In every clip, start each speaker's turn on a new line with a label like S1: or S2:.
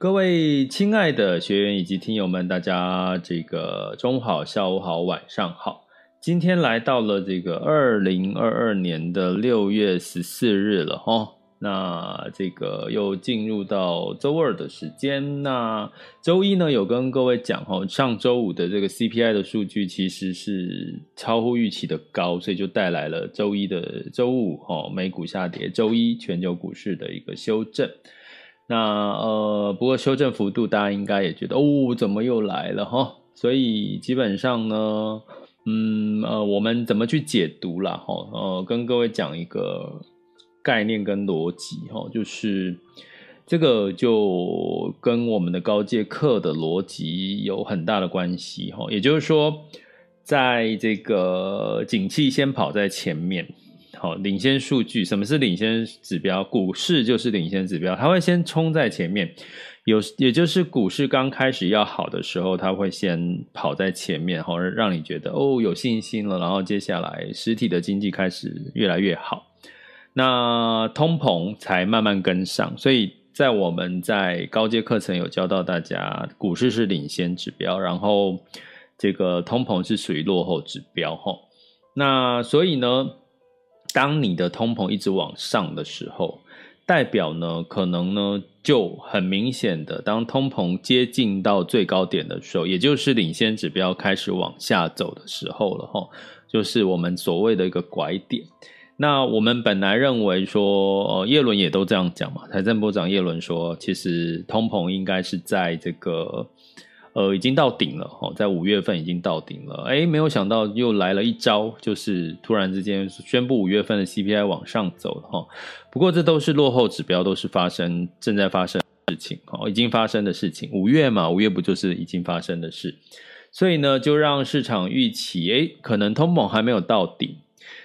S1: 各位亲爱的学员以及听友们，大家这个中午好、下午好、晚上好。今天来到了这个二零二二年的六月十四日了哈。那这个又进入到周二的时间。那周一呢，有跟各位讲哈，上周五的这个 CPI 的数据其实是超乎预期的高，所以就带来了周一的周五哈美股下跌，周一全球股市的一个修正。那呃，不过修正幅度大家应该也觉得哦，怎么又来了哈？所以基本上呢，嗯呃，我们怎么去解读啦？哈？呃，跟各位讲一个概念跟逻辑哈，就是这个就跟我们的高阶课的逻辑有很大的关系哈。也就是说，在这个景气先跑在前面。好，领先数据，什么是领先指标？股市就是领先指标，它会先冲在前面，有也就是股市刚开始要好的时候，它会先跑在前面，好，让你觉得哦有信心了，然后接下来实体的经济开始越来越好，那通膨才慢慢跟上。所以在我们在高阶课程有教到大家，股市是领先指标，然后这个通膨是属于落后指标，哈，那所以呢？当你的通膨一直往上的时候，代表呢，可能呢就很明显的，当通膨接近到最高点的时候，也就是领先指标开始往下走的时候了齁，就是我们所谓的一个拐点。那我们本来认为说，呃，耶伦也都这样讲嘛，财政部长耶伦说，其实通膨应该是在这个。呃，已经到顶了哈，在五月份已经到顶了，哎，没有想到又来了一招，就是突然之间宣布五月份的 CPI 往上走了哈。不过这都是落后指标，都是发生正在发生事情哈，已经发生的事情。五月嘛，五月不就是已经发生的事，所以呢，就让市场预期，哎，可能通膨还没有到顶。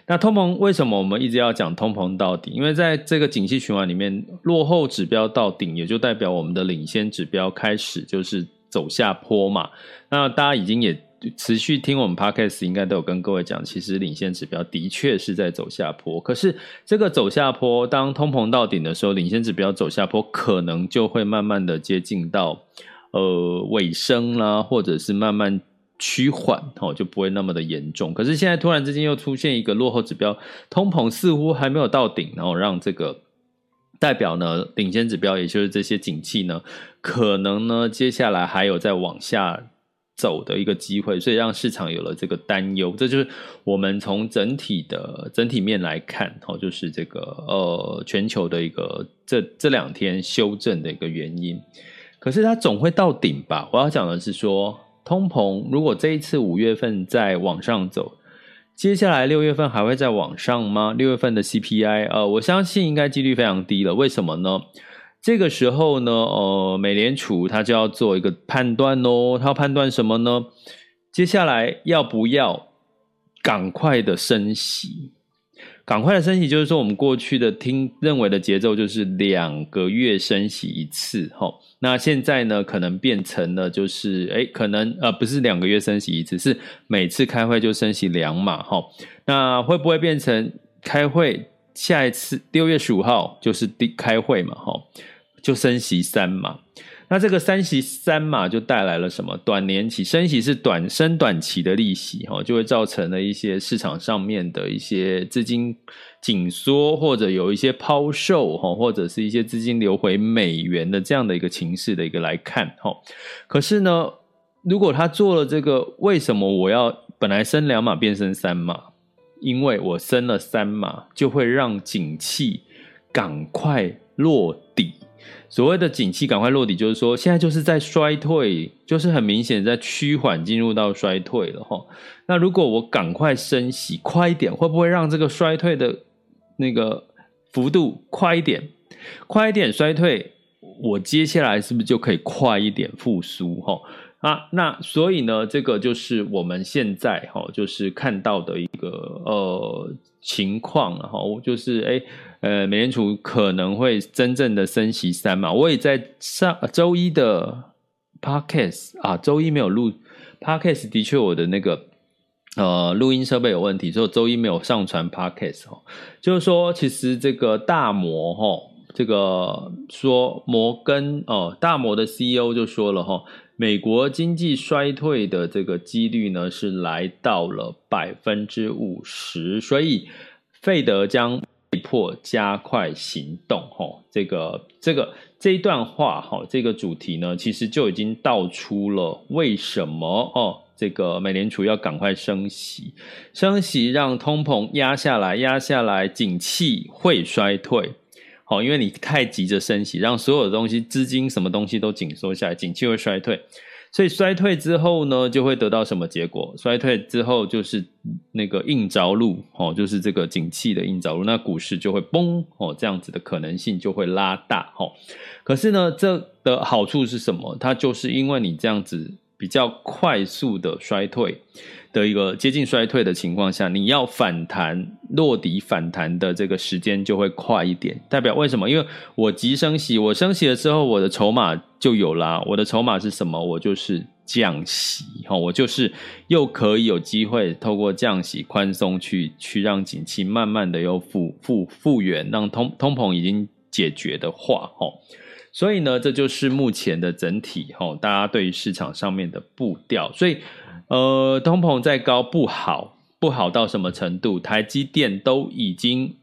S1: 那通膨为什么我们一直要讲通膨到顶？因为在这个景气循环里面，落后指标到顶，也就代表我们的领先指标开始就是。走下坡嘛，那大家已经也持续听我们 Podcast，应该都有跟各位讲，其实领先指标的确是在走下坡。可是这个走下坡，当通膨到顶的时候，领先指标走下坡，可能就会慢慢的接近到呃尾声啦，或者是慢慢趋缓哦，就不会那么的严重。可是现在突然之间又出现一个落后指标，通膨似乎还没有到顶，然后让这个。代表呢，领先指标，也就是这些景气呢，可能呢，接下来还有再往下走的一个机会，所以让市场有了这个担忧。这就是我们从整体的整体面来看，哦，就是这个呃全球的一个这这两天修正的一个原因。可是它总会到顶吧？我要讲的是说，通膨如果这一次五月份再往上走。接下来六月份还会再往上吗？六月份的 CPI，呃，我相信应该几率非常低了。为什么呢？这个时候呢，呃，美联储它就要做一个判断哦，它要判断什么呢？接下来要不要赶快的升息？赶快的升息，就是说我们过去的听认为的节奏就是两个月升息一次，齁。那现在呢，可能变成了就是，诶，可能呃不是两个月升息一次，是每次开会就升息两码，齁。那会不会变成开会下一次六月十五号就是第开会嘛，齁，就升息三码？那这个三息三码就带来了什么？短年期升息是短升短期的利息，哈，就会造成了一些市场上面的一些资金紧缩，或者有一些抛售，哈，或者是一些资金流回美元的这样的一个情势的一个来看，哈。可是呢，如果他做了这个，为什么我要本来升两码变升三码？因为我升了三码，就会让景气赶快落底。所谓的景气赶快落底，就是说现在就是在衰退，就是很明显在趋缓进入到衰退了哈。那如果我赶快升息快一点，会不会让这个衰退的那个幅度快一点？快一点衰退，我接下来是不是就可以快一点复苏哈？啊，那所以呢，这个就是我们现在哈，就是看到的一个呃情况，然后就是哎。呃，美联储可能会真正的升息三嘛，我也在上周一的 podcast 啊，周一没有录 podcast，的确我的那个呃录音设备有问题，所以周一没有上传 podcast 哦。就是说，其实这个大摩哈，这个说摩根哦，大摩的 CEO 就说了哈，美国经济衰退的这个几率呢是来到了百分之五十，所以费德将。被迫加快行动，哈，这个这个这一段话，哈，这个主题呢，其实就已经道出了为什么哦，这个美联储要赶快升息，升息让通膨压下来，压下来，景气会衰退，好，因为你太急着升息，让所有的东西、资金什么东西都紧缩下来，景气会衰退。所以衰退之后呢，就会得到什么结果？衰退之后就是那个硬着陆哦，就是这个景气的硬着陆，那股市就会崩哦，这样子的可能性就会拉大哦。可是呢，这的好处是什么？它就是因为你这样子比较快速的衰退的一个接近衰退的情况下，你要反弹落底反弹的这个时间就会快一点。代表为什么？因为我急升息，我升息了之后，我的筹码就有啦。我的筹码是什么？我就是降息，哈，我就是又可以有机会透过降息宽松去去让景气慢慢的又复复复原，让通通膨已经解决的话，哈。所以呢，这就是目前的整体，哈，大家对于市场上面的步调，所以。呃，通膨再高不好，不好到什么程度？台积电都已经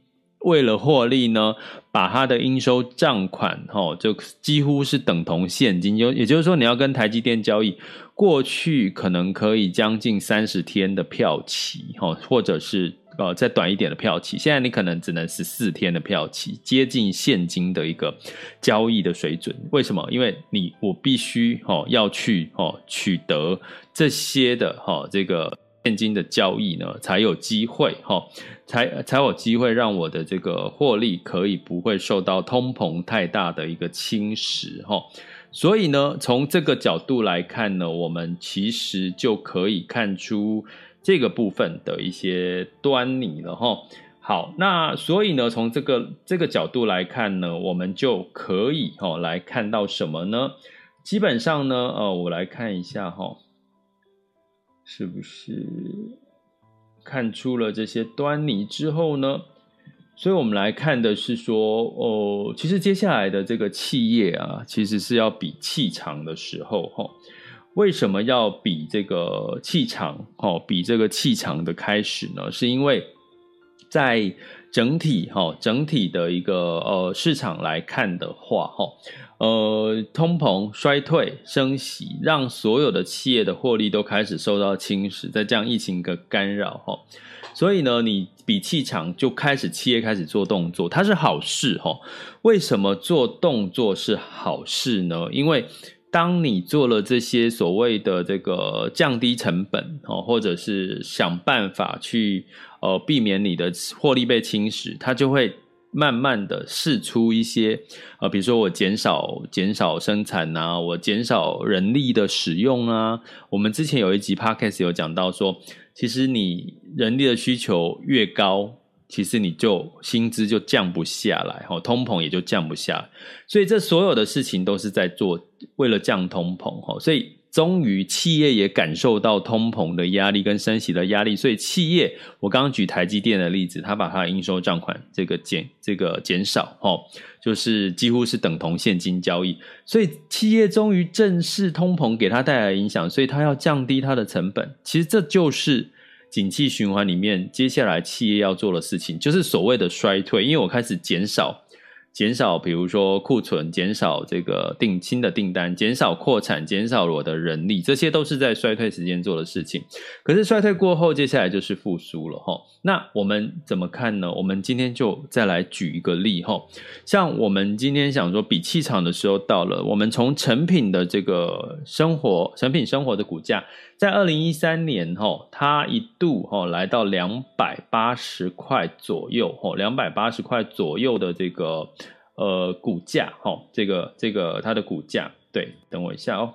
S1: 为了获利呢，把它的应收账款，哦，就几乎是等同现金。就也就是说，你要跟台积电交易，过去可能可以将近三十天的票期，哦，或者是呃再短一点的票期，现在你可能只能十四天的票期，接近现金的一个交易的水准。为什么？因为你我必须哦要去哦取得。这些的哈，这个现金的交易呢，才有机会哈，才才有机会让我的这个获利可以不会受到通膨太大的一个侵蚀哈。所以呢，从这个角度来看呢，我们其实就可以看出这个部分的一些端倪了哈。好，那所以呢，从这个这个角度来看呢，我们就可以哈来看到什么呢？基本上呢，呃，我来看一下哈。是不是看出了这些端倪之后呢？所以我们来看的是说，哦，其实接下来的这个企业啊，其实是要比气长的时候，哈。为什么要比这个气场？哦，比这个气场的开始呢？是因为在整体哈，整体的一个呃市场来看的话，哈。呃，通膨、衰退、升息，让所有的企业的获利都开始受到侵蚀，在这样疫情的干扰哈，所以呢，你比气场就开始企业开始做动作，它是好事哈。为什么做动作是好事呢？因为当你做了这些所谓的这个降低成本哦，或者是想办法去呃避免你的获利被侵蚀，它就会。慢慢的释出一些，呃，比如说我减少减少生产啊，我减少人力的使用啊。我们之前有一集 podcast 有讲到说，其实你人力的需求越高，其实你就薪资就降不下来，哈，通膨也就降不下来。所以这所有的事情都是在做，为了降通膨，哈。所以终于企业也感受到通膨的压力跟升息的压力，所以企业，我刚刚举台积电的例子，他把他的应收账款这个减这个减少，哦，就是几乎是等同现金交易，所以企业终于正视通膨给他带来影响，所以他要降低他的成本。其实这就是景气循环里面接下来企业要做的事情，就是所谓的衰退，因为我开始减少。减少，比如说库存，减少这个定新的订单，减少扩产，减少我的人力，这些都是在衰退时间做的事情。可是衰退过后，接下来就是复苏了齁。那我们怎么看呢？我们今天就再来举一个例齁。像我们今天想说比气场的时候到了，我们从成品的这个生活，成品生活的股价。在二零一三年，吼，它一度吼来到两百八十块左右，吼，两百八十块左右的这个呃股价，吼，这个这个它的股价，对，等我一下哦，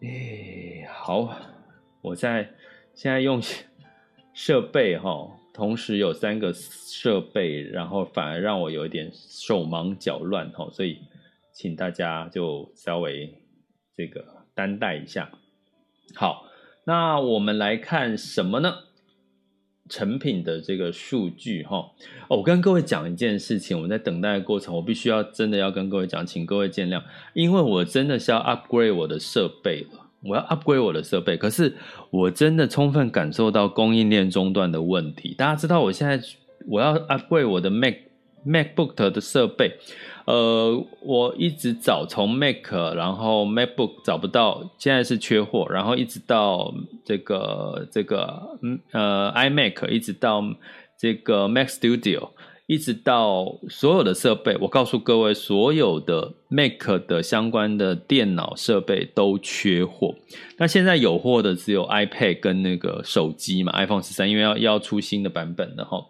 S1: 哎，好，我在现在用 设备，哈，同时有三个设备，然后反而让我有一点手忙脚乱，哈，所以请大家就稍微这个担待一下。好，那我们来看什么呢？成品的这个数据哈，哦，我跟各位讲一件事情，我在等待的过程，我必须要真的要跟各位讲，请各位见谅，因为我真的是要 upgrade 我的设备了，我要 upgrade 我的设备，可是我真的充分感受到供应链中断的问题。大家知道，我现在我要 upgrade 我的 Mac MacBook 的设备。呃，我一直找从 Mac，然后 MacBook 找不到，现在是缺货，然后一直到这个这个嗯呃 iMac，一直到这个 Mac Studio，一直到所有的设备，我告诉各位，所有的 Mac 的相关的电脑设备都缺货。那现在有货的只有 iPad 跟那个手机嘛，iPhone 十三，因为要要出新的版本的哈，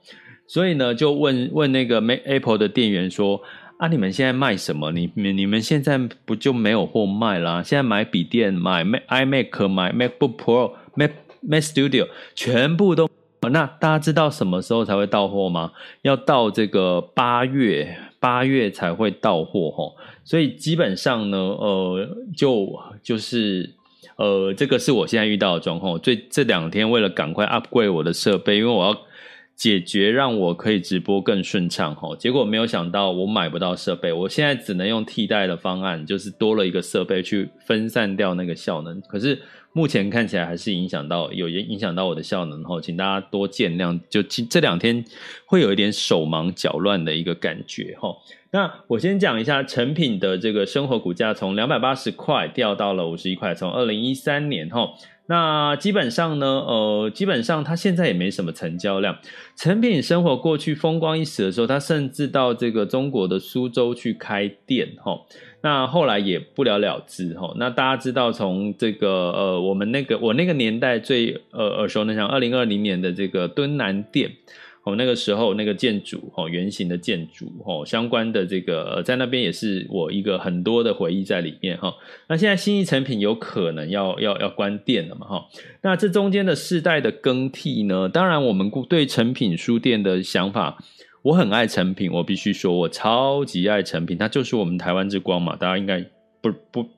S1: 所以呢，就问问那个 Mac Apple 的店员说。啊！你们现在卖什么？你你你们现在不就没有货卖啦？现在买笔电、买 Mac、iMac、买 MacBook Pro、Mac Mac Studio，全部都……那大家知道什么时候才会到货吗？要到这个八月，八月才会到货吼。所以基本上呢，呃，就就是呃，这个是我现在遇到的状况。最这两天为了赶快 upgrade 我的设备，因为我要。解决让我可以直播更顺畅哈，结果没有想到我买不到设备，我现在只能用替代的方案，就是多了一个设备去分散掉那个效能。可是目前看起来还是影响到有影响到我的效能哈，请大家多见谅。就这两天会有一点手忙脚乱的一个感觉哈。那我先讲一下成品的这个生活股价从两百八十块掉到了五十一块，从二零一三年哈。那基本上呢，呃，基本上它现在也没什么成交量。成品生活过去风光一时的时候，它甚至到这个中国的苏州去开店，吼。那后来也不了了之，吼。那大家知道，从这个呃，我们那个我那个年代最呃耳熟能详，二零二零年的这个敦南店。哦，那个时候那个建筑哦，圆形的建筑哦，相关的这个在那边也是我一个很多的回忆在里面哈。那现在新一诚品有可能要要要关店了嘛哈？那这中间的世代的更替呢？当然，我们对诚品书店的想法，我很爱诚品，我必须说，我超级爱诚品，它就是我们台湾之光嘛，大家应该不不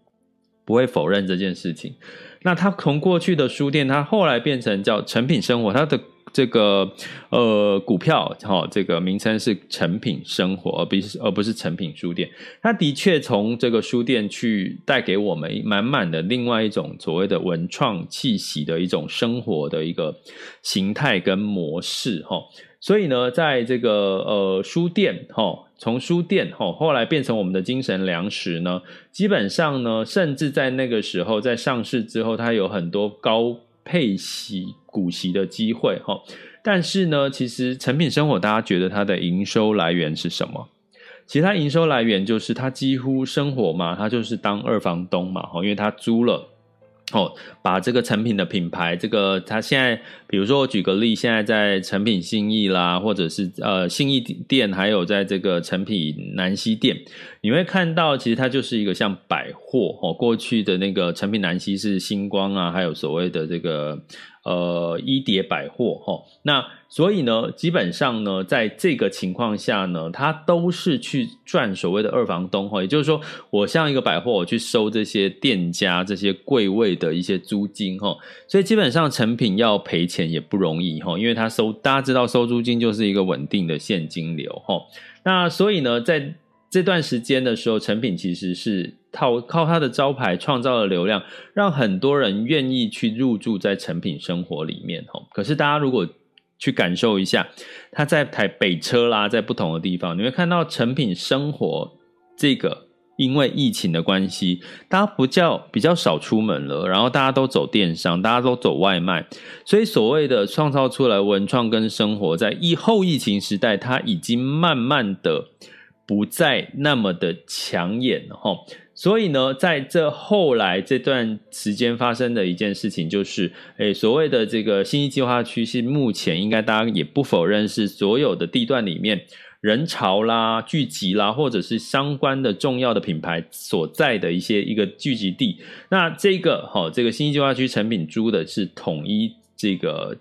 S1: 不会否认这件事情。那它从过去的书店，它后来变成叫诚品生活，它的。这个呃股票哈、哦，这个名称是成品生活，而不是而不是成品书店。它的确从这个书店去带给我们满满的另外一种所谓的文创气息的一种生活的一个形态跟模式哈、所以呢，在这个呃书店哈、哦，从书店哈、哦、后来变成我们的精神粮食呢，基本上呢，甚至在那个时候在上市之后，它有很多高。配息股息的机会哈，但是呢，其实成品生活大家觉得它的营收来源是什么？其实它营收来源就是它几乎生活嘛，它就是当二房东嘛，因为它租了。哦，把这个成品的品牌，这个它现在，比如说我举个例，现在在成品信义啦，或者是呃信义店，还有在这个成品南西店，你会看到，其实它就是一个像百货哦。过去的那个成品南西是星光啊，还有所谓的这个呃一叠百货哈。那所以呢，基本上呢，在这个情况下呢，它都是去赚所谓的二房东哈，也就是说，我像一个百货，我去收这些店家这些柜位的一些租金哈，所以基本上成品要赔钱也不容易哈，因为它收大家知道收租金就是一个稳定的现金流哈。那所以呢，在这段时间的时候，成品其实是靠靠他的招牌创造了流量，让很多人愿意去入住在成品生活里面哈。可是大家如果去感受一下，他在台北车啦，在不同的地方，你会看到成品生活这个，因为疫情的关系，大家不叫比较少出门了，然后大家都走电商，大家都走外卖，所以所谓的创造出来文创跟生活，在疫后疫情时代，它已经慢慢的不再那么的抢眼了哈。所以呢，在这后来这段时间发生的一件事情，就是，诶，所谓的这个信义计划区，是目前应该大家也不否认，是所有的地段里面人潮啦、聚集啦，或者是相关的重要的品牌所在的一些一个聚集地。那这个哈，这个信义计划区成品租的是统一这个。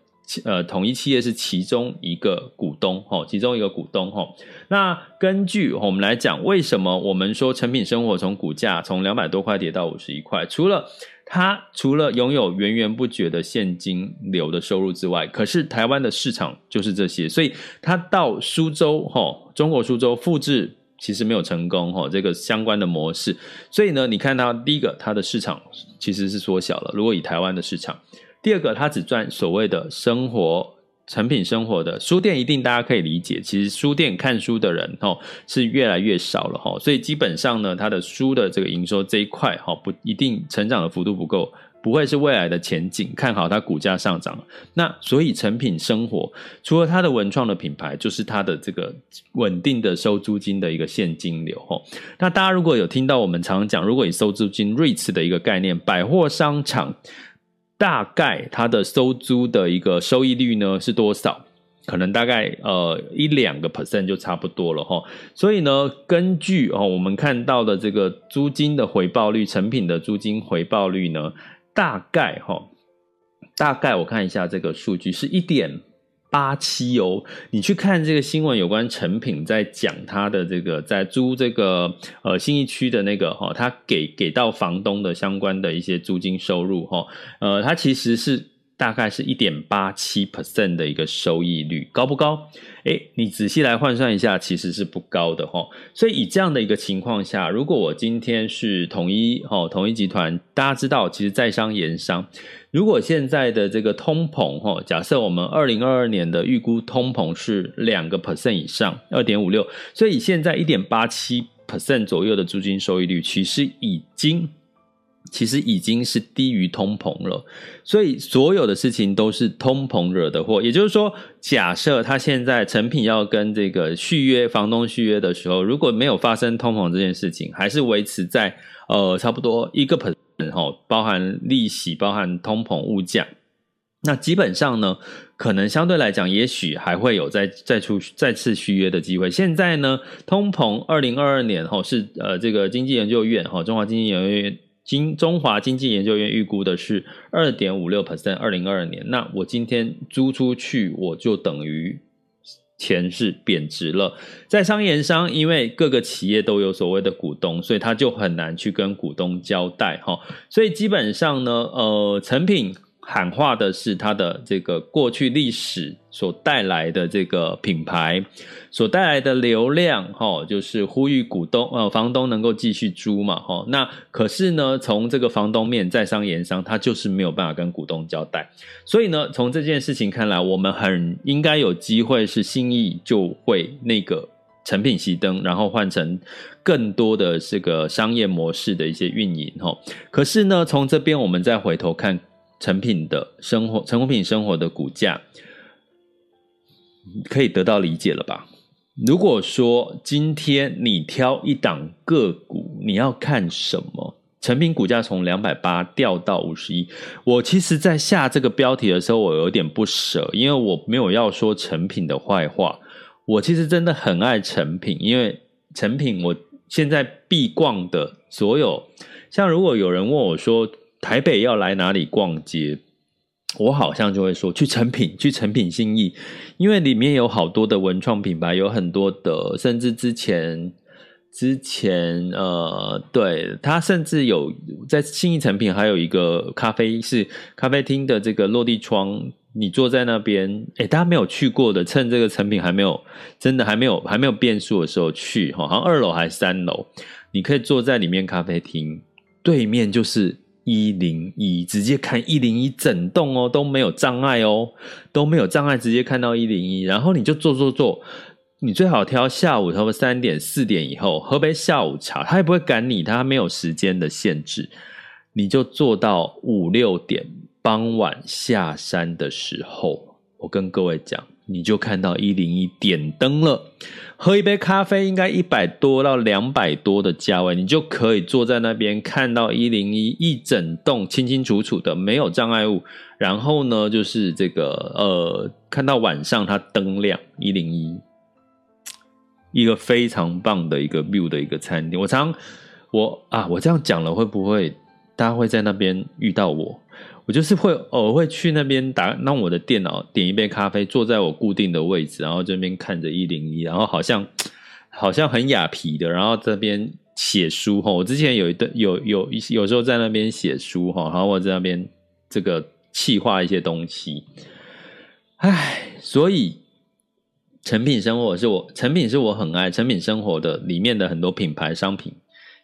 S1: 呃，统一企业是其中一个股东，哈，其中一个股东，哈。那根据我们来讲，为什么我们说成品生活从股价从两百多块跌到五十一块？除了它除了拥有源源不绝的现金流的收入之外，可是台湾的市场就是这些，所以它到苏州，哈，中国苏州复制其实没有成功，哈，这个相关的模式。所以呢，你看它第一个，它的市场其实是缩小了。如果以台湾的市场。第二个，他只赚所谓的生活成品生活的书店，一定大家可以理解。其实书店看书的人哦是越来越少了哈，所以基本上呢，他的书的这个营收这一块哈不一定成长的幅度不够，不会是未来的前景。看好它股价上涨，那所以成品生活除了它的文创的品牌，就是它的这个稳定的收租金的一个现金流哈。那大家如果有听到我们常常讲，如果以收租金 REITs 的一个概念，百货商场。大概它的收租的一个收益率呢是多少？可能大概呃一两个 percent 就差不多了哈。所以呢，根据哦我们看到的这个租金的回报率，成品的租金回报率呢，大概哈，大概我看一下这个数据是一点。八七哦，你去看这个新闻，有关成品在讲他的这个在租这个呃新一区的那个哈，他给给到房东的相关的一些租金收入哈，呃，他其实是大概是一点八七 percent 的一个收益率，高不高？诶，你仔细来换算一下，其实是不高的哈。所以以这样的一个情况下，如果我今天是统一哈统一集团，大家知道，其实在商言商。如果现在的这个通膨哈，假设我们二零二二年的预估通膨是两个 percent 以上，二点五六，所以现在一点八七 percent 左右的租金收益率，其实已经其实已经是低于通膨了。所以所有的事情都是通膨惹的祸。也就是说，假设他现在成品要跟这个续约房东续约的时候，如果没有发生通膨这件事情，还是维持在呃差不多一个 percent。包含利息，包含通膨物价，那基本上呢，可能相对来讲，也许还会有再再出再次续约的机会。现在呢，通膨二零二二年哈是呃这个经济研究院哈中华经济研究院经中华经济研究院预估的是二点五六 percent，二零二二年。那我今天租出去，我就等于。钱是贬值了，在商言商，因为各个企业都有所谓的股东，所以他就很难去跟股东交代哈。所以基本上呢，呃，成品。喊话的是他的这个过去历史所带来的这个品牌所带来的流量，哈，就是呼吁股东呃房东能够继续租嘛，哈。那可是呢，从这个房东面在商言商，他就是没有办法跟股东交代。所以呢，从这件事情看来，我们很应该有机会是信义就会那个成品熄灯，然后换成更多的这个商业模式的一些运营，哈。可是呢，从这边我们再回头看。成品的生活，成品生活的股价可以得到理解了吧？如果说今天你挑一档个股，你要看什么？成品股价从两百八掉到五十一，我其实，在下这个标题的时候，我有点不舍，因为我没有要说成品的坏话。我其实真的很爱成品，因为成品我现在必逛的所有，像如果有人问我说，台北要来哪里逛街？我好像就会说去诚品，去诚品信义，因为里面有好多的文创品牌，有很多的，甚至之前之前呃，对，它甚至有在信义诚品还有一个咖啡是咖啡厅的这个落地窗，你坐在那边，诶，大家没有去过的，趁这个成品还没有真的还没有还没有变数的时候去，好像二楼还是三楼，你可以坐在里面咖啡厅，对面就是。一零一直接看一零一整栋哦，都没有障碍哦，都没有障碍，直接看到一零一，然后你就坐坐坐，你最好挑下午差不多三点四点以后喝杯下午茶，他也不会赶你，他没有时间的限制，你就坐到五六点，傍晚下山的时候，我跟各位讲。你就看到一零一点灯了，喝一杯咖啡应该一百多到两百多的价位，你就可以坐在那边看到一零一一整栋清清楚楚的，没有障碍物。然后呢，就是这个呃，看到晚上它灯亮一零一，一个非常棒的一个 view 的一个餐厅。我常我啊，我这样讲了会不会大家会在那边遇到我？我就是会偶尔会去那边打，弄我的电脑，点一杯咖啡，坐在我固定的位置，然后这边看着一零一，然后好像好像很雅痞的，然后这边写书哈。我之前有一段有有有时候在那边写书哈，然后我在那边这个气化一些东西。唉，所以成品生活是我成品是我很爱，成品生活的里面的很多品牌商品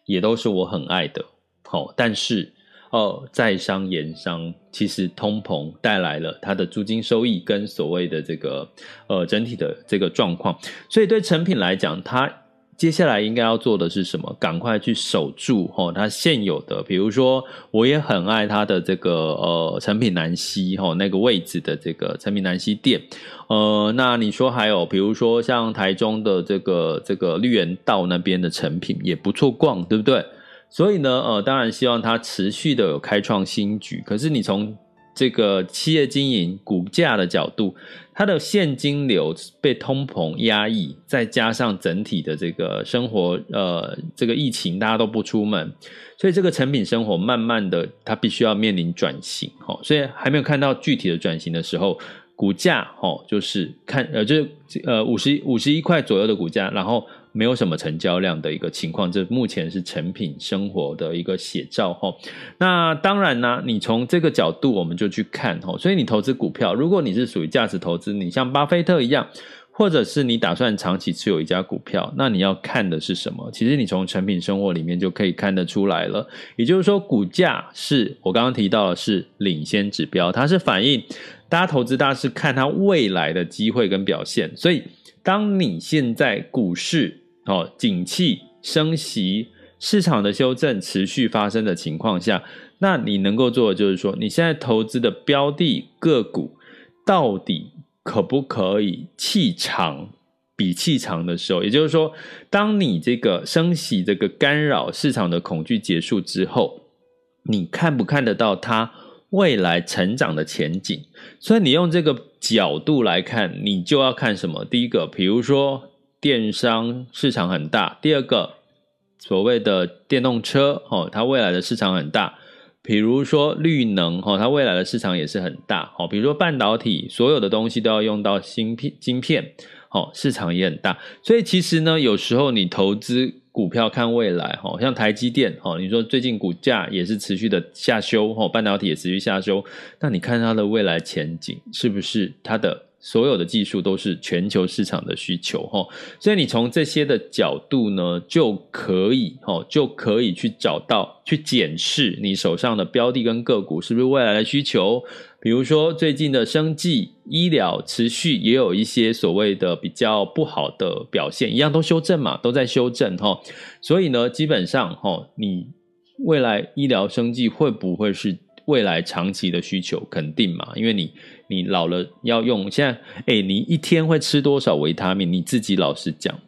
S1: 也都是我很爱的。好，但是。哦，在商言商，其实通膨带来了它的租金收益跟所谓的这个呃整体的这个状况，所以对成品来讲，它接下来应该要做的是什么？赶快去守住哦，它现有的，比如说我也很爱它的这个呃成品南西哈那个位置的这个成品南西店，呃，那你说还有比如说像台中的这个这个绿园道那边的成品也不错逛，对不对？所以呢，呃，当然希望它持续的有开创新局。可是你从这个企业经营股价的角度，它的现金流被通膨压抑，再加上整体的这个生活，呃，这个疫情大家都不出门，所以这个成品生活慢慢的它必须要面临转型，哦，所以还没有看到具体的转型的时候，股价，哦，就是看，呃，就是呃五十五十一块左右的股价，然后。没有什么成交量的一个情况，这目前是成品生活的一个写照哈。那当然呢，你从这个角度我们就去看哈。所以你投资股票，如果你是属于价值投资，你像巴菲特一样，或者是你打算长期持有一家股票，那你要看的是什么？其实你从成品生活里面就可以看得出来了。也就是说，股价是我刚刚提到的是领先指标，它是反映大家投资大家是看它未来的机会跟表现。所以，当你现在股市哦，景气升息，市场的修正持续发生的情况下，那你能够做的就是说，你现在投资的标的个股到底可不可以气长比气长的时候，也就是说，当你这个升息这个干扰市场的恐惧结束之后，你看不看得到它未来成长的前景？所以你用这个角度来看，你就要看什么？第一个，比如说。电商市场很大，第二个所谓的电动车哦，它未来的市场很大。比如说绿能哦，它未来的市场也是很大哦。比如说半导体，所有的东西都要用到芯片，晶片哦，市场也很大。所以其实呢，有时候你投资股票看未来哈，像台积电哈，你说最近股价也是持续的下修哈，半导体也持续下修，那你看它的未来前景是不是它的？所有的技术都是全球市场的需求，哈，所以你从这些的角度呢，就可以，哈，就可以去找到、去检视你手上的标的跟个股是不是未来的需求。比如说最近的生计医疗持续也有一些所谓的比较不好的表现，一样都修正嘛，都在修正，哈。所以呢，基本上，哈，你未来医疗生计会不会是未来长期的需求？肯定嘛，因为你。你老了要用，现在哎，你一天会吃多少维他命？你自己老实讲，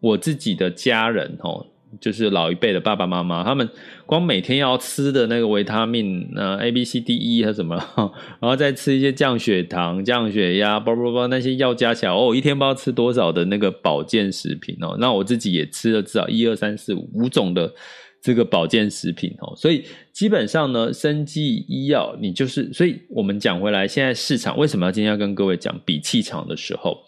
S1: 我自己的家人哦，就是老一辈的爸爸妈妈，他们光每天要吃的那个维他命，呃，A、B、C、D、E 和什么，然后再吃一些降血糖、降血压，包包那些药加起来，哦，一天不知道吃多少的那个保健食品哦。那我自己也吃了至少一二三四五五种的这个保健食品哦。所以基本上呢，生技医药你就是，所以我们讲回来，现在市场为什么要今天要跟各位讲比气场的时候，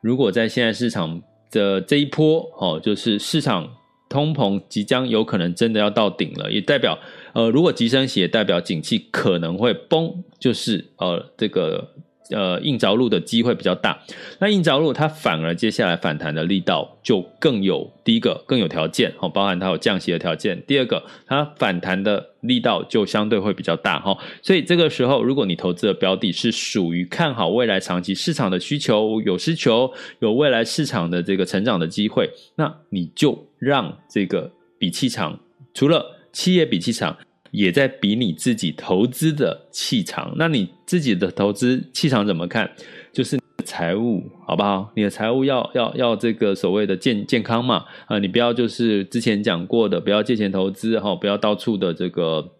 S1: 如果在现在市场的这一波哦，就是市场通膨即将有可能真的要到顶了，也代表呃，如果急升息，也代表景气可能会崩，就是呃这个。呃，硬着陆的机会比较大，那硬着陆它反而接下来反弹的力道就更有，第一个更有条件哦，包含它有降息的条件；第二个，它反弹的力道就相对会比较大哈。所以这个时候，如果你投资的标的是属于看好未来长期市场的需求，有需求，有未来市场的这个成长的机会，那你就让这个比气场，除了企业比气场。也在比你自己投资的气场，那你自己的投资气场怎么看？就是财务好不好？你的财务要要要这个所谓的健健康嘛？啊，你不要就是之前讲过的，不要借钱投资哈，不要到处的这个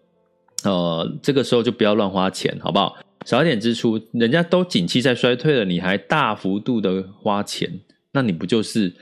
S1: 呃，这个时候就不要乱花钱，好不好？少一点支出，人家都景气在衰退了，你还大幅度的花钱，那你不就是？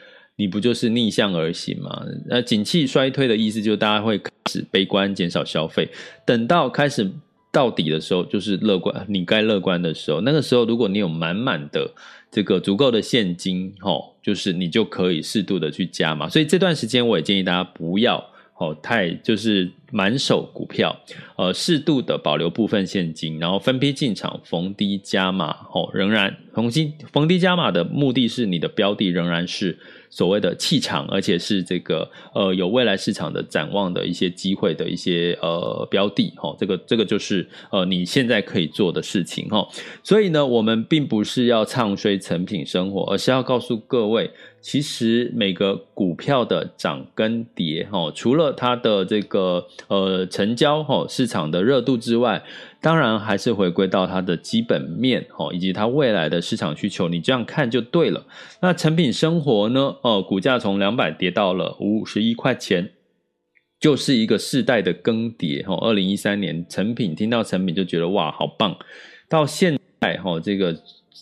S1: 你不就是逆向而行嘛？那景气衰退的意思就是大家会开始悲观，减少消费。等到开始到底的时候，就是乐观。你该乐观的时候，那个时候如果你有满满的这个足够的现金，吼，就是你就可以适度的去加嘛。所以这段时间我也建议大家不要哦太就是满手股票，呃，适度的保留部分现金，然后分批进场，逢低加码。哦，仍然逢低逢低加码的目的是你的标的仍然是。所谓的气场，而且是这个呃有未来市场的展望的一些机会的一些呃标的哈，这个这个就是呃你现在可以做的事情哈。所以呢，我们并不是要唱衰成品生活，而是要告诉各位，其实每个股票的涨跟跌哈，除了它的这个呃成交哈市场的热度之外。当然还是回归到它的基本面哦，以及它未来的市场需求，你这样看就对了。那成品生活呢？哦，股价从两百跌到了五十一块钱，就是一个世代的更迭哦。二零一三年成品听到成品就觉得哇，好棒。到现在哈，这个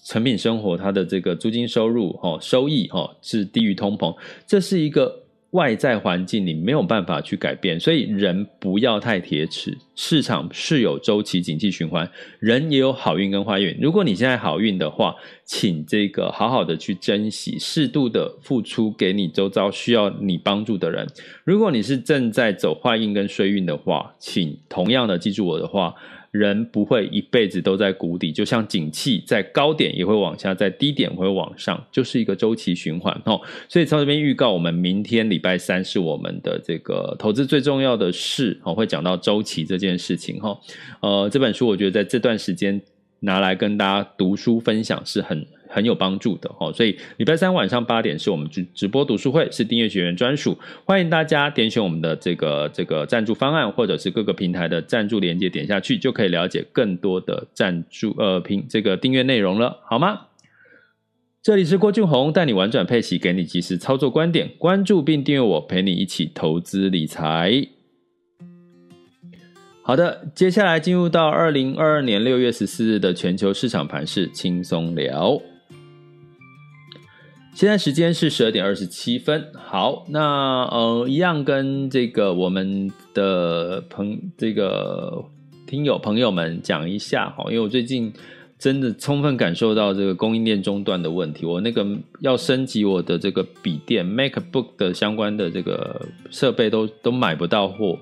S1: 成品生活它的这个租金收入哈收益哈是低于通膨，这是一个。外在环境你没有办法去改变，所以人不要太铁齿。市场是有周期、景气循环，人也有好运跟坏运。如果你现在好运的话，请这个好好的去珍惜，适度的付出给你周遭需要你帮助的人。如果你是正在走坏运跟衰运的话，请同样的记住我的话。人不会一辈子都在谷底，就像景气在高点也会往下，在低点会往上，就是一个周期循环哦。所以从这边预告，我们明天礼拜三是我们的这个投资最重要的事哦，会讲到周期这件事情哈。呃，这本书我觉得在这段时间拿来跟大家读书分享是很。很有帮助的哦，所以礼拜三晚上八点是我们直直播读书会，是订阅学员专属，欢迎大家点选我们的这个这个赞助方案，或者是各个平台的赞助链接，点下去就可以了解更多的赞助呃评这个订阅内容了，好吗？这里是郭俊宏，带你玩转配息，给你及时操作观点，关注并订阅我，陪你一起投资理财。好的，接下来进入到二零二二年六月十四日的全球市场盘势轻松聊。现在时间是十二点二十七分。好，那呃，一样跟这个我们的朋这个听友朋友们讲一下哈，因为我最近真的充分感受到这个供应链中断的问题，我那个要升级我的这个笔电 MacBook 的相关的这个设备都都买不到货，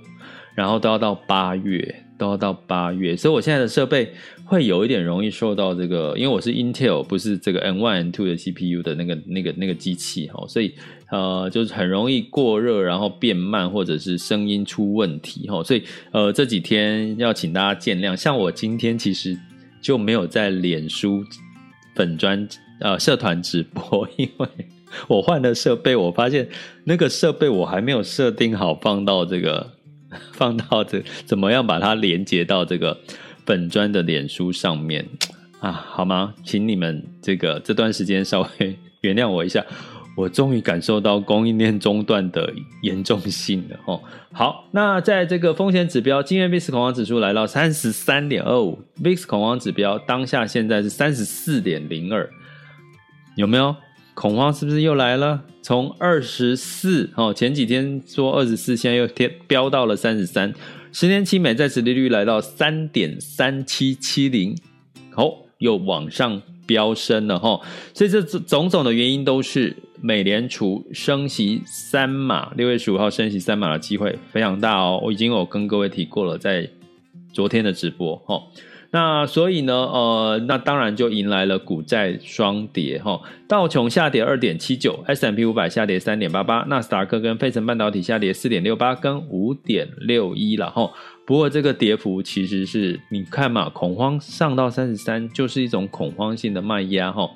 S1: 然后都要到八月。都要到八月，所以我现在的设备会有一点容易受到这个，因为我是 Intel，不是这个 N One N Two 的 CPU 的那个、那个、那个机器哈，所以呃，就是很容易过热，然后变慢，或者是声音出问题哈，所以呃，这几天要请大家见谅。像我今天其实就没有在脸书粉专呃社团直播，因为我换了设备，我发现那个设备我还没有设定好放到这个。放到这，怎么样把它连接到这个本专的脸书上面 啊？好吗？请你们这个这段时间稍微原谅我一下，我终于感受到供应链中断的严重性了哦。好，那在这个风险指标，今日 VIX 恐慌指数来到三十三点二五，VIX 恐慌指标当下现在是三十四点零二，有没有？恐慌是不是又来了？从二十四哦，前几天说二十四，现在又贴飙到了三十三，十年期美债殖利率来到三点三七七零，哦，又往上飙升了哈。所以这种种的原因都是美联储升息三码，六月十五号升息三码的机会非常大哦。我已经有跟各位提过了，在昨天的直播哈。那所以呢，呃，那当然就迎来了股债双跌哈，道琼下跌二点七九，S&P 五百下跌三点八八，纳斯达克跟费城半导体下跌四点六八跟五点六一了哈。不过这个跌幅其实是你看嘛，恐慌上到三十三，就是一种恐慌性的卖压哈。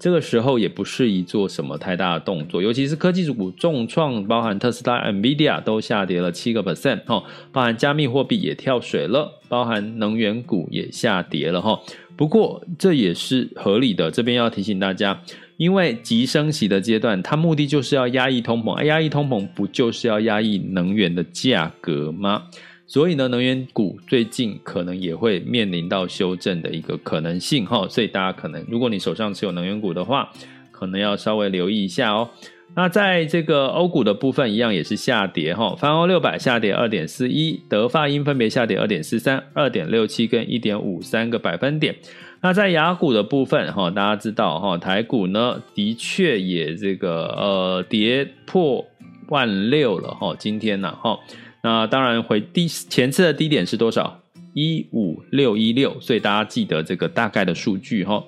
S1: 这个时候也不适宜做什么太大的动作，尤其是科技股重创，包含特斯拉、NVIDIA 都下跌了七个 percent 哈，包含加密货币也跳水了，包含能源股也下跌了哈。不过这也是合理的，这边要提醒大家，因为急升息的阶段，它目的就是要压抑通膨，压抑通膨不就是要压抑能源的价格吗？所以呢，能源股最近可能也会面临到修正的一个可能性哈，所以大家可能，如果你手上持有能源股的话，可能要稍微留意一下哦。那在这个欧股的部分，一样也是下跌哈，泛欧六百下跌二点四一，德法英分别下跌二点四三、二点六七跟一点五三个百分点。那在雅股的部分哈，大家知道哈，台股呢的确也这个呃跌破万六了哈，今天呢哈。那当然，回低前次的低点是多少？一五六一六，所以大家记得这个大概的数据哈。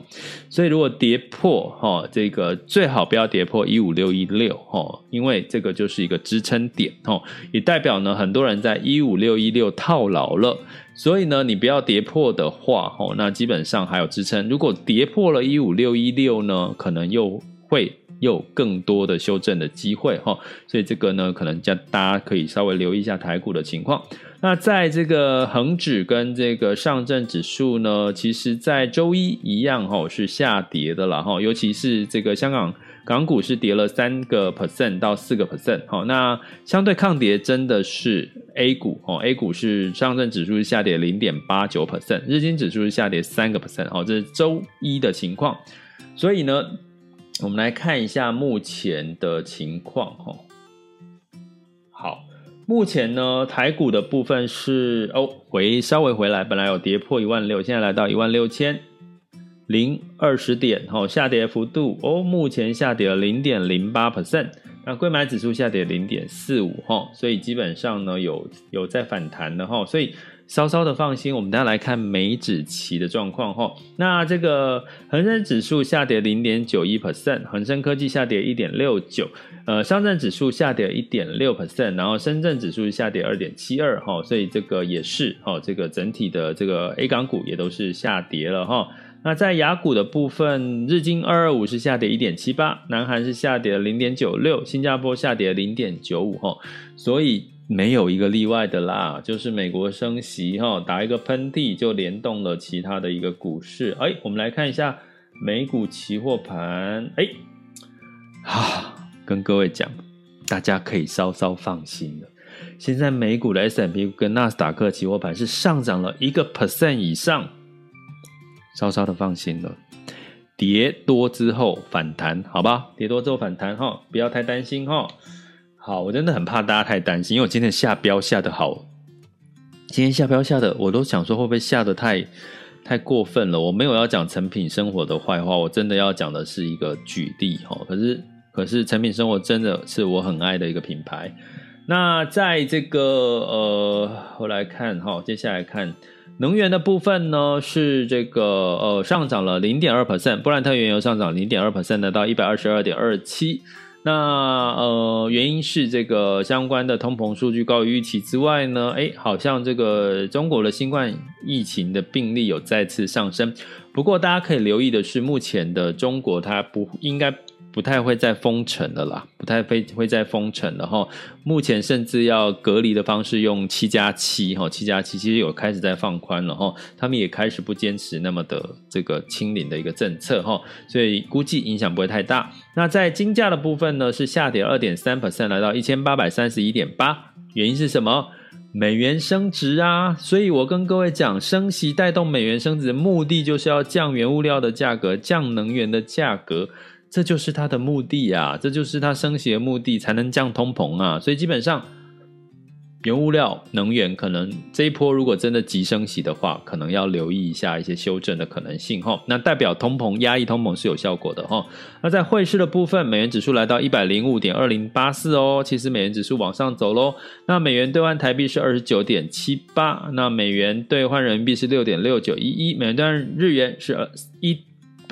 S1: 所以如果跌破哈，这个最好不要跌破一五六一六哈，因为这个就是一个支撑点哈，也代表呢很多人在一五六一六套牢了。所以呢，你不要跌破的话哈，那基本上还有支撑。如果跌破了一五六一六呢，可能又会。有更多的修正的机会哈，所以这个呢，可能叫大家可以稍微留意一下台股的情况。那在这个恒指跟这个上证指数呢，其实在周一一样哈，是下跌的了哈，尤其是这个香港港股是跌了三个 percent 到四个 percent 哈。那相对抗跌真的是 A 股哦，A 股是上证指数是下跌零点八九 percent，日经指数是下跌三个 percent 哦，这是周一的情况。所以呢。我们来看一下目前的情况哈。好，目前呢，台股的部分是哦，回稍微回来，本来有跌破一万六，现在来到一万六千零二十点，哈，下跌幅度哦，目前下跌了零点零八 percent，那柜买指数下跌零点四五，哈，所以基本上呢，有有在反弹的哈，所以。稍稍的放心，我们大家来看美指期的状况哈。那这个恒生指数下跌零点九一 percent，恒生科技下跌一点六九，呃，上证指数下跌一点六 percent，然后深圳指数下跌二点七二哈，所以这个也是哈，这个整体的这个 A 港股也都是下跌了哈。那在雅股的部分，日经二二五是下跌一点七八，南韩是下跌零点九六，新加坡下跌零点九五哈，所以。没有一个例外的啦，就是美国升息哈，打一个喷嚏就联动了其他的一个股市。哎，我们来看一下美股期货盘。哎，啊，跟各位讲，大家可以稍稍放心了。现在美股的 S M P 跟纳斯达克期货盘是上涨了一个 percent 以上，稍稍的放心了。跌多之后反弹，好吧？跌多之后反弹哈，不要太担心哈。好，我真的很怕大家太担心，因为我今天下标下得好，今天下标下的，我都想说会不会下得太太过分了？我没有要讲成品生活的坏话，我真的要讲的是一个举例哈。可是，可是成品生活真的是我很爱的一个品牌。那在这个呃，我来看哈，接下来看能源的部分呢，是这个呃上涨了零点二 percent，布兰特原油上涨零点二 percent，到一百二十二点二七。那呃，原因是这个相关的通膨数据高于预期之外呢，诶，好像这个中国的新冠疫情的病例有再次上升。不过大家可以留意的是，目前的中国它不应该。不太会再封城了啦，不太会会再封城了哈。目前甚至要隔离的方式用七加七哈，七加七其实有开始在放宽了哈。他们也开始不坚持那么的这个清零的一个政策哈，所以估计影响不会太大。那在金价的部分呢，是下跌二点三 percent，来到一千八百三十一点八。原因是什么？美元升值啊。所以我跟各位讲，升息带动美元升值的目的就是要降原物料的价格，降能源的价格。这就是它的目的啊，这就是它升息的目的，才能降通膨啊。所以基本上。原物料、能源可能这一波如果真的急升息的话，可能要留意一下一些修正的可能性哈。那代表通膨压抑通膨是有效果的哈。那在汇市的部分，美元指数来到一百零五点二零八四哦，其实美元指数往上走喽。那美元兑换台币是二十九点七八，那美元兑换人民币是六点六九一一，美元兑换日元是二一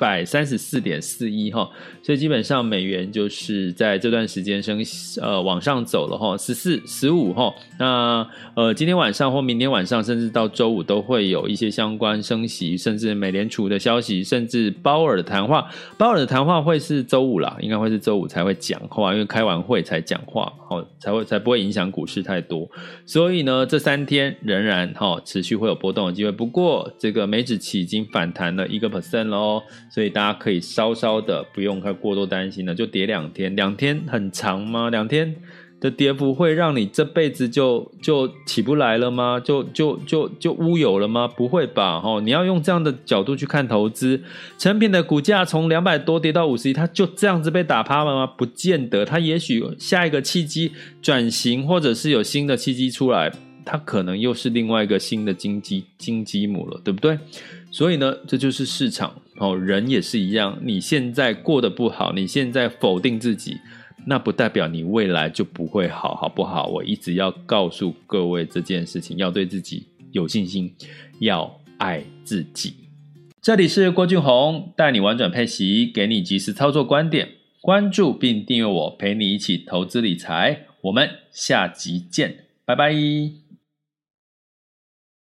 S1: 百三十四点四一哈。所以基本上美元就是在这段时间升呃往上走了哈，十四十五哈，那呃今天晚上或明天晚上，甚至到周五都会有一些相关升息，甚至美联储的消息，甚至鲍尔的谈话。鲍尔的谈话会是周五啦，应该会是周五才会讲话，因为开完会才讲话，哦，才会才不会影响股市太多。所以呢，这三天仍然哈持续会有波动的机会。不过这个美指期已经反弹了一个 percent 了哦，所以大家可以稍稍的不用太。过多担心了，就跌两天，两天很长吗？两天的跌幅会让你这辈子就就起不来了吗？就就就就乌有了吗？不会吧，哦，你要用这样的角度去看投资，成品的股价从两百多跌到五十一，它就这样子被打趴了吗？不见得，它也许下一个契机转型，或者是有新的契机出来，它可能又是另外一个新的金鸡金鸡母了，对不对？所以呢，这就是市场哦，人也是一样。你现在过得不好，你现在否定自己，那不代表你未来就不会好，好不好？我一直要告诉各位这件事情，要对自己有信心，要爱自己。这里是郭俊宏，带你玩转配息，给你及时操作观点，关注并订阅我，陪你一起投资理财。我们下集见，拜拜。